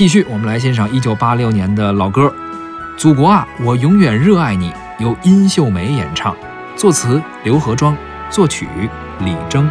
继续，我们来欣赏一九八六年的老歌《祖国啊，我永远热爱你》，由殷秀梅演唱，作词刘和庄，作曲李征。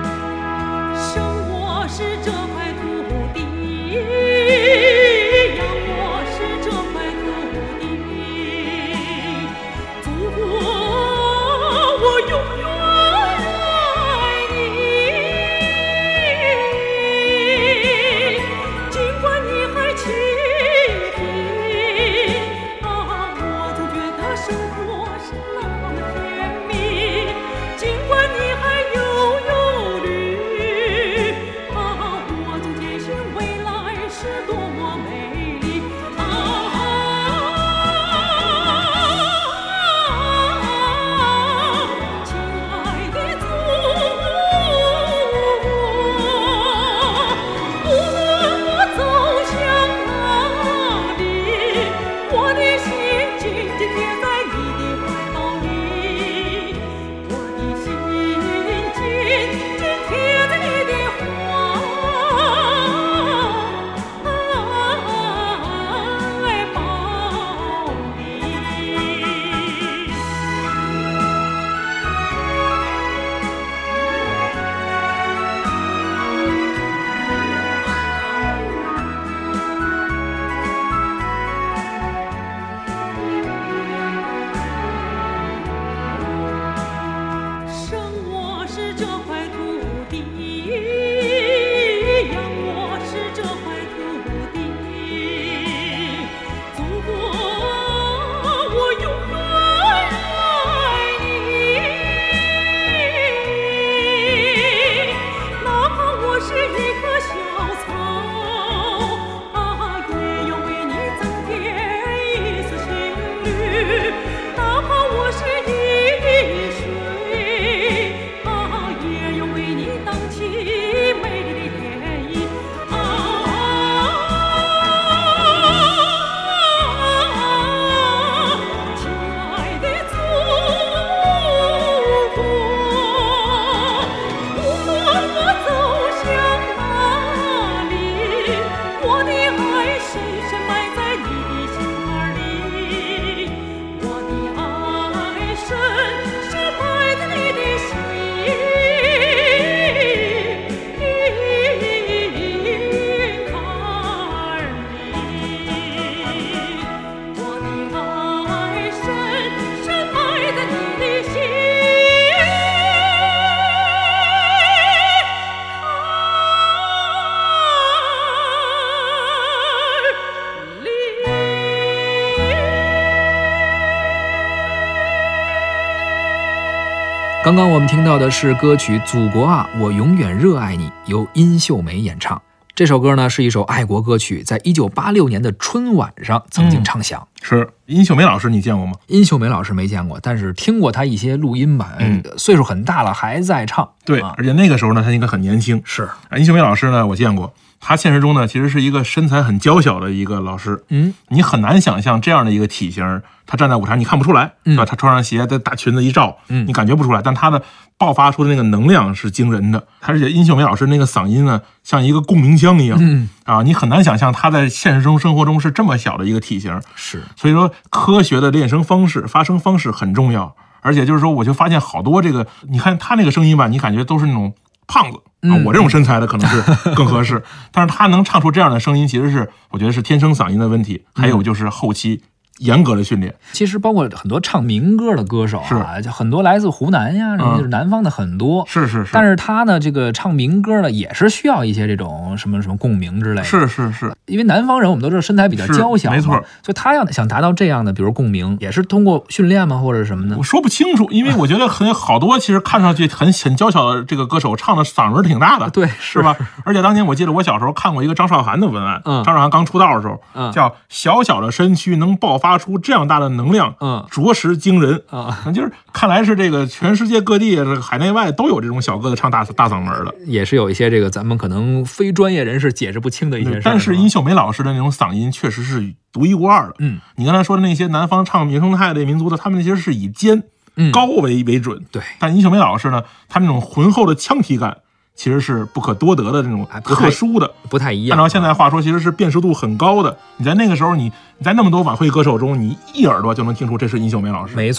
刚刚我们听到的是歌曲《祖国啊，我永远热爱你》，由殷秀梅演唱。这首歌呢是一首爱国歌曲，在一九八六年的春晚上曾经唱响。是殷秀梅老师，你见过吗？殷秀梅老师没见过，但是听过她一些录音版，嗯岁数很大了还在唱。对，啊而且那个时候呢，她应该很年轻。是，啊，殷秀梅老师呢，我见过，她现实中呢，其实是一个身材很娇小的一个老师。嗯，你很难想象这样的一个体型，他站在舞台上你看不出来，嗯？他穿上鞋，在大裙子一照，嗯你感觉不出来，但他的爆发出的那个能量是惊人的。而且殷秀梅老师那个嗓音呢，像一个共鸣箱一样，嗯啊，你很难想象他在现实中生活中是这么小的一个体型。是，所以说，科学的练声方式、发声方式很重要。而且就是说，我就发现好多这个，你看他那个声音吧，你感觉都是那种胖子我这种身材的可能是更合适。但是他能唱出这样的声音，其实是我觉得是天生嗓音的问题，还有就是后期严格的训练。其实包括很多唱民歌的歌手啊，就很多来自湖南呀，什么嗯就是南方的很多。是是是，但是他呢，这个唱民歌呢，也是需要一些这种什么什么共鸣之类的。是是是，因为南方人我们都知道身材比较娇小，没错所以他要想达到这样的，比如共鸣，也是通过训练吗，或者什么呢我？说不清楚，因为我觉得很好多其实看上去很很娇小的这个歌手，唱的嗓门挺大的，对，是吧？而且当年我记得我小时候看过一个张韶涵的文案，嗯张韶涵刚出道的时候，嗯叫“小小的身躯能爆发出这样大的能量，嗯着实惊人”。啊，就是看来是这个全世界各地这个海内外都有这种小个子唱大大嗓门的。也是有一些这个咱们可能非专业人士解释不清的一些。但是殷秀梅老师的那种嗓音确实是独一无二的。嗯你刚才说的那些南方唱原生态的民族的，他们那些是以尖嗯高为为准。对，但殷秀梅老师呢，他那种浑厚的腔体感，其实是不可多得的这种特殊的。不太一样。按照现在话说，其实是辨识度很高的。你在那个时候，你你在那么多晚会歌手中，你一耳朵就能听出这是殷秀梅老师。没错。